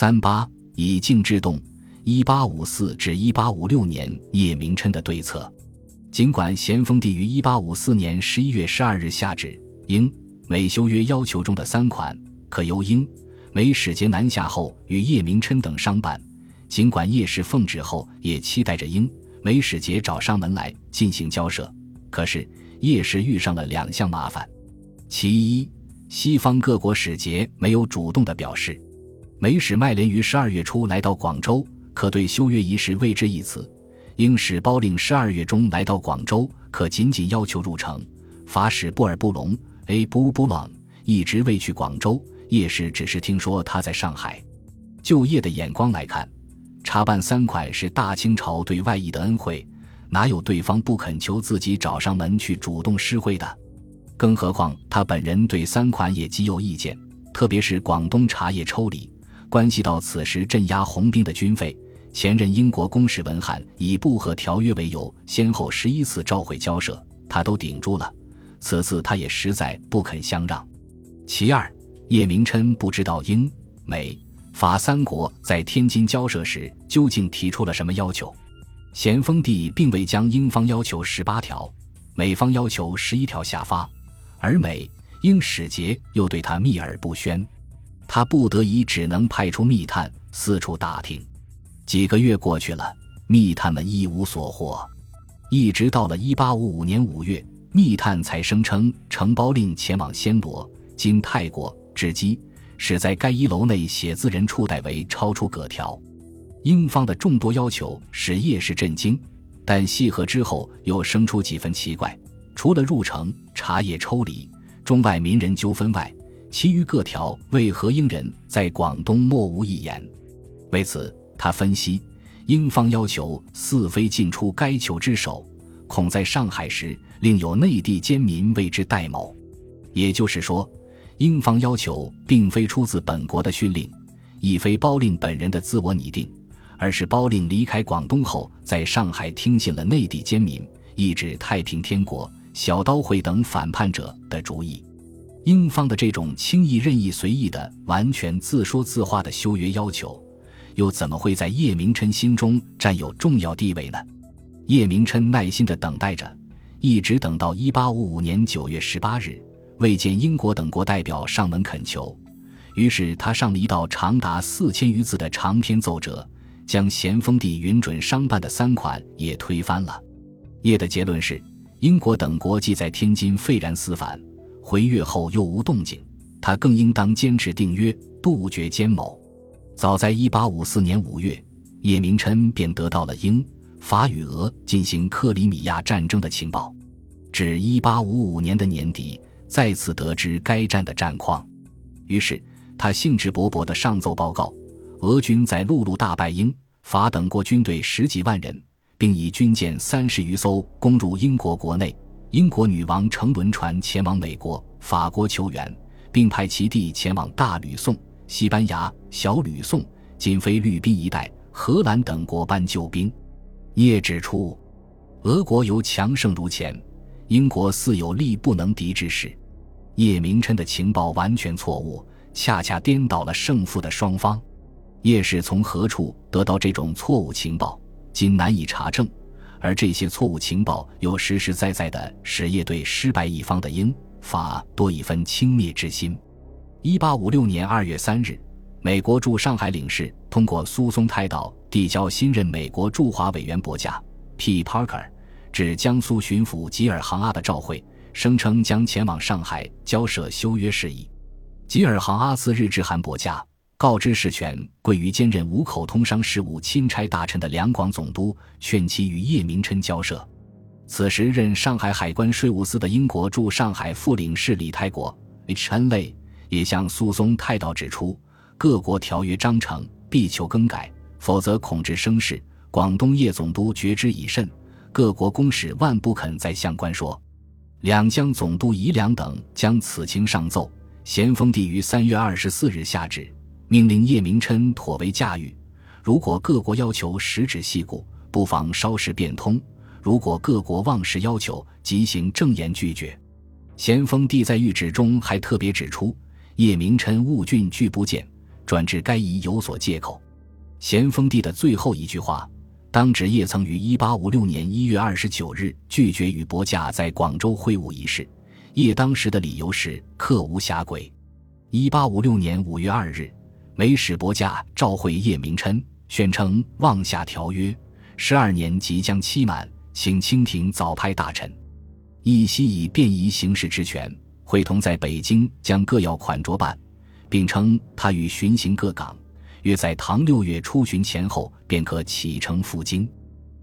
三八以静制动，一八五四至一八五六年叶明琛的对策。尽管咸丰帝于一八五四年十一月十二日下旨，英美修约要求中的三款可由英美使节南下后与叶明琛等商办。尽管叶氏奉旨后，也期待着英美使节找上门来进行交涉，可是叶氏遇上了两项麻烦。其一，西方各国使节没有主动的表示。美使麦连于十二月初来到广州，可对修约一事未置一词；英使包令十二月中来到广州，可仅仅要求入城。法使布尔布隆 （A. b u b u l o n ）一直未去广州，叶氏只是听说他在上海。就叶的眼光来看，查办三款是大清朝对外夷的恩惠，哪有对方不肯求自己找上门去主动施惠的？更何况他本人对三款也极有意见，特别是广东茶叶抽理。关系到此时镇压红兵的军费，前任英国公使文翰以不和条约为由，先后十一次召回交涉，他都顶住了。此次他也实在不肯相让。其二，叶明琛不知道英、美、法三国在天津交涉时究竟提出了什么要求。咸丰帝并未将英方要求十八条、美方要求十一条下发，而美、英使节又对他秘而不宣。他不得已只能派出密探四处打听，几个月过去了，密探们一无所获，一直到了一八五五年五月，密探才声称承包令前往暹罗（今泰国）至今，使在该一楼内写字人处代为超出格条。英方的众多要求使叶氏震惊，但细核之后又生出几分奇怪：除了入城、茶叶抽离、中外民人纠纷外，其余各条为何英人在广东莫无一言？为此，他分析，英方要求四非尽出该求之手，恐在上海时另有内地奸民为之代谋。也就是说，英方要求并非出自本国的训令，亦非包令本人的自我拟定，而是包令离开广东后，在上海听信了内地奸民，抑制太平天国、小刀会等反叛者的主意。英方的这种轻易、任意、随意的、完全自说自话的修约要求，又怎么会在叶明琛心中占有重要地位呢？叶明琛耐心地等待着，一直等到1855年9月18日，未见英国等国代表上门恳求，于是他上了一道长达四千余字的长篇奏折，将咸丰帝允准商办的三款也推翻了。叶的结论是：英国等国既在天津废然思反。回越后又无动静，他更应当坚持订约，杜绝奸谋。早在一八五四年五月，叶明琛便得到了英法与俄进行克里米亚战争的情报，至一八五五年的年底，再次得知该战的战况，于是他兴致勃勃地上奏报告：俄军在陆路大败英法等国军队十几万人，并以军舰三十余艘攻入英国国内。英国女王乘轮船前往美国、法国求援，并派其弟前往大吕宋、西班牙、小吕宋、仅菲律宾一带、荷兰等国搬救兵。叶指出，俄国犹强盛如前，英国似有力不能敌之势。叶明琛的情报完全错误，恰恰颠倒了胜负的双方。叶是从何处得到这种错误情报？今难以查证。而这些错误情报又实实在在的使业对失败一方的英法多一分轻蔑之心。一八五六年二月三日，美国驻上海领事通过苏松泰岛递交新任美国驻华委员伯驾 P. Parker 至江苏巡抚吉尔杭阿的照会，声称将前往上海交涉修约事宜。吉尔杭阿次日致函伯驾。告知事权归于兼任五口通商事务钦差大臣的两广总督，劝其与叶明琛交涉。此时任上海海关税务司的英国驻上海副领事李泰国 （H. N. 类）也向苏松泰道指出，各国条约章程必求更改，否则恐致生事。广东叶总督觉之以甚，各国公使万不肯再向官说。两江总督宜良等将此情上奏，咸丰帝于三月二十四日下旨。命令叶明琛妥为驾驭。如果各国要求实质细故，不妨稍事变通；如果各国妄事要求，即行正言拒绝。咸丰帝在谕旨中还特别指出：叶明琛务郡拒不见，转至该夷有所借口。咸丰帝的最后一句话，当指叶曾于1856年1月29日拒绝与伯驾在广州会晤一事。叶当时的理由是客无暇轨。1856年5月2日，美使伯驾召会叶明琛，宣称望下条约，十二年即将期满，请清廷早派大臣。义熙以便宜行事之权，会同在北京将各要款着办，并称他与巡行各港。约在唐六月初旬前后便可启程赴京。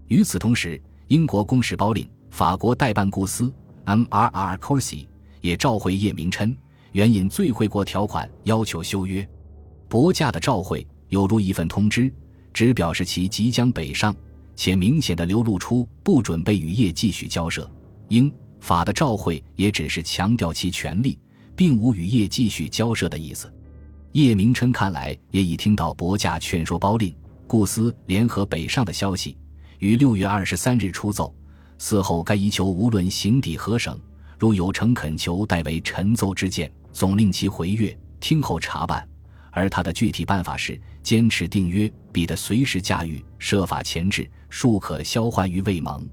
与此同时，英国公使包令、法国代办顾司 M.R.R. Corsi 也召回叶明琛，援引最惠国条款要求休约。伯驾的召会犹如一份通知，只表示其即将北上，且明显的流露出不准备与叶继续交涉。英法的召会也只是强调其权利，并无与叶继续交涉的意思。叶明琛看来也已听到伯驾劝说包令、顾思联合北上的消息，于六月二十三日出奏，嗣后该遗求无论行抵何省，如有诚恳求，代为陈奏之见，总令其回阅，听候查办。而他的具体办法是坚持订约，彼得随时驾驭，设法前置，庶可销换于未蒙。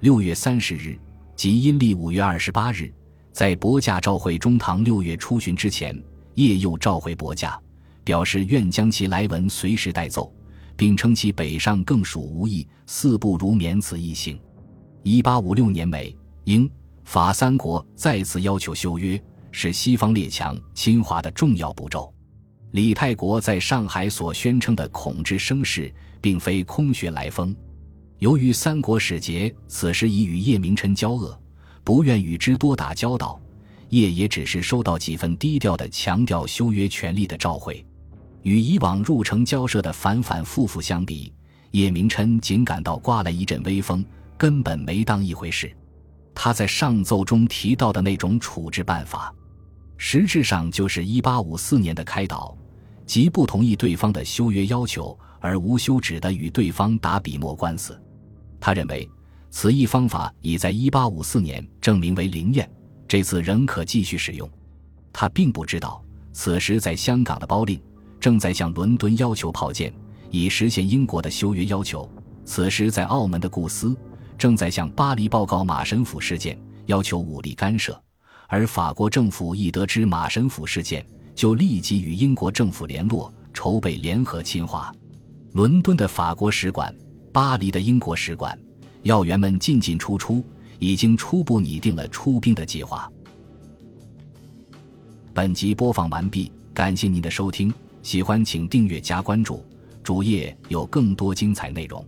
六月三十日，即阴历五月二十八日，在伯驾召会中堂六月初旬之前。叶又召回伯驾，表示愿将其来文随时带奏，并称其北上更属无益，四不如免此一行。一八五六年，美、英、法三国再次要求修约，是西方列强侵华的重要步骤。李泰国在上海所宣称的恐治声势，并非空穴来风。由于三国使节此时已与叶明琛交恶，不愿与之多打交道。叶也只是收到几份低调的强调修约权利的召回，与以往入城交涉的反反复复相比，叶明琛仅感到刮了一阵微风，根本没当一回事。他在上奏中提到的那种处置办法，实质上就是1854年的开导，即不同意对方的修约要求而无休止的与对方打笔墨官司。他认为此一方法已在1854年证明为灵验。这次仍可继续使用。他并不知道，此时在香港的包令正在向伦敦要求炮舰，以实现英国的修约要求；此时在澳门的顾斯正在向巴黎报告马神甫事件，要求武力干涉。而法国政府亦得知马神甫事件，就立即与英国政府联络，筹备联合侵华。伦敦的法国使馆、巴黎的英国使馆要员们进进出出。已经初步拟定了出兵的计划。本集播放完毕，感谢您的收听，喜欢请订阅加关注，主页有更多精彩内容。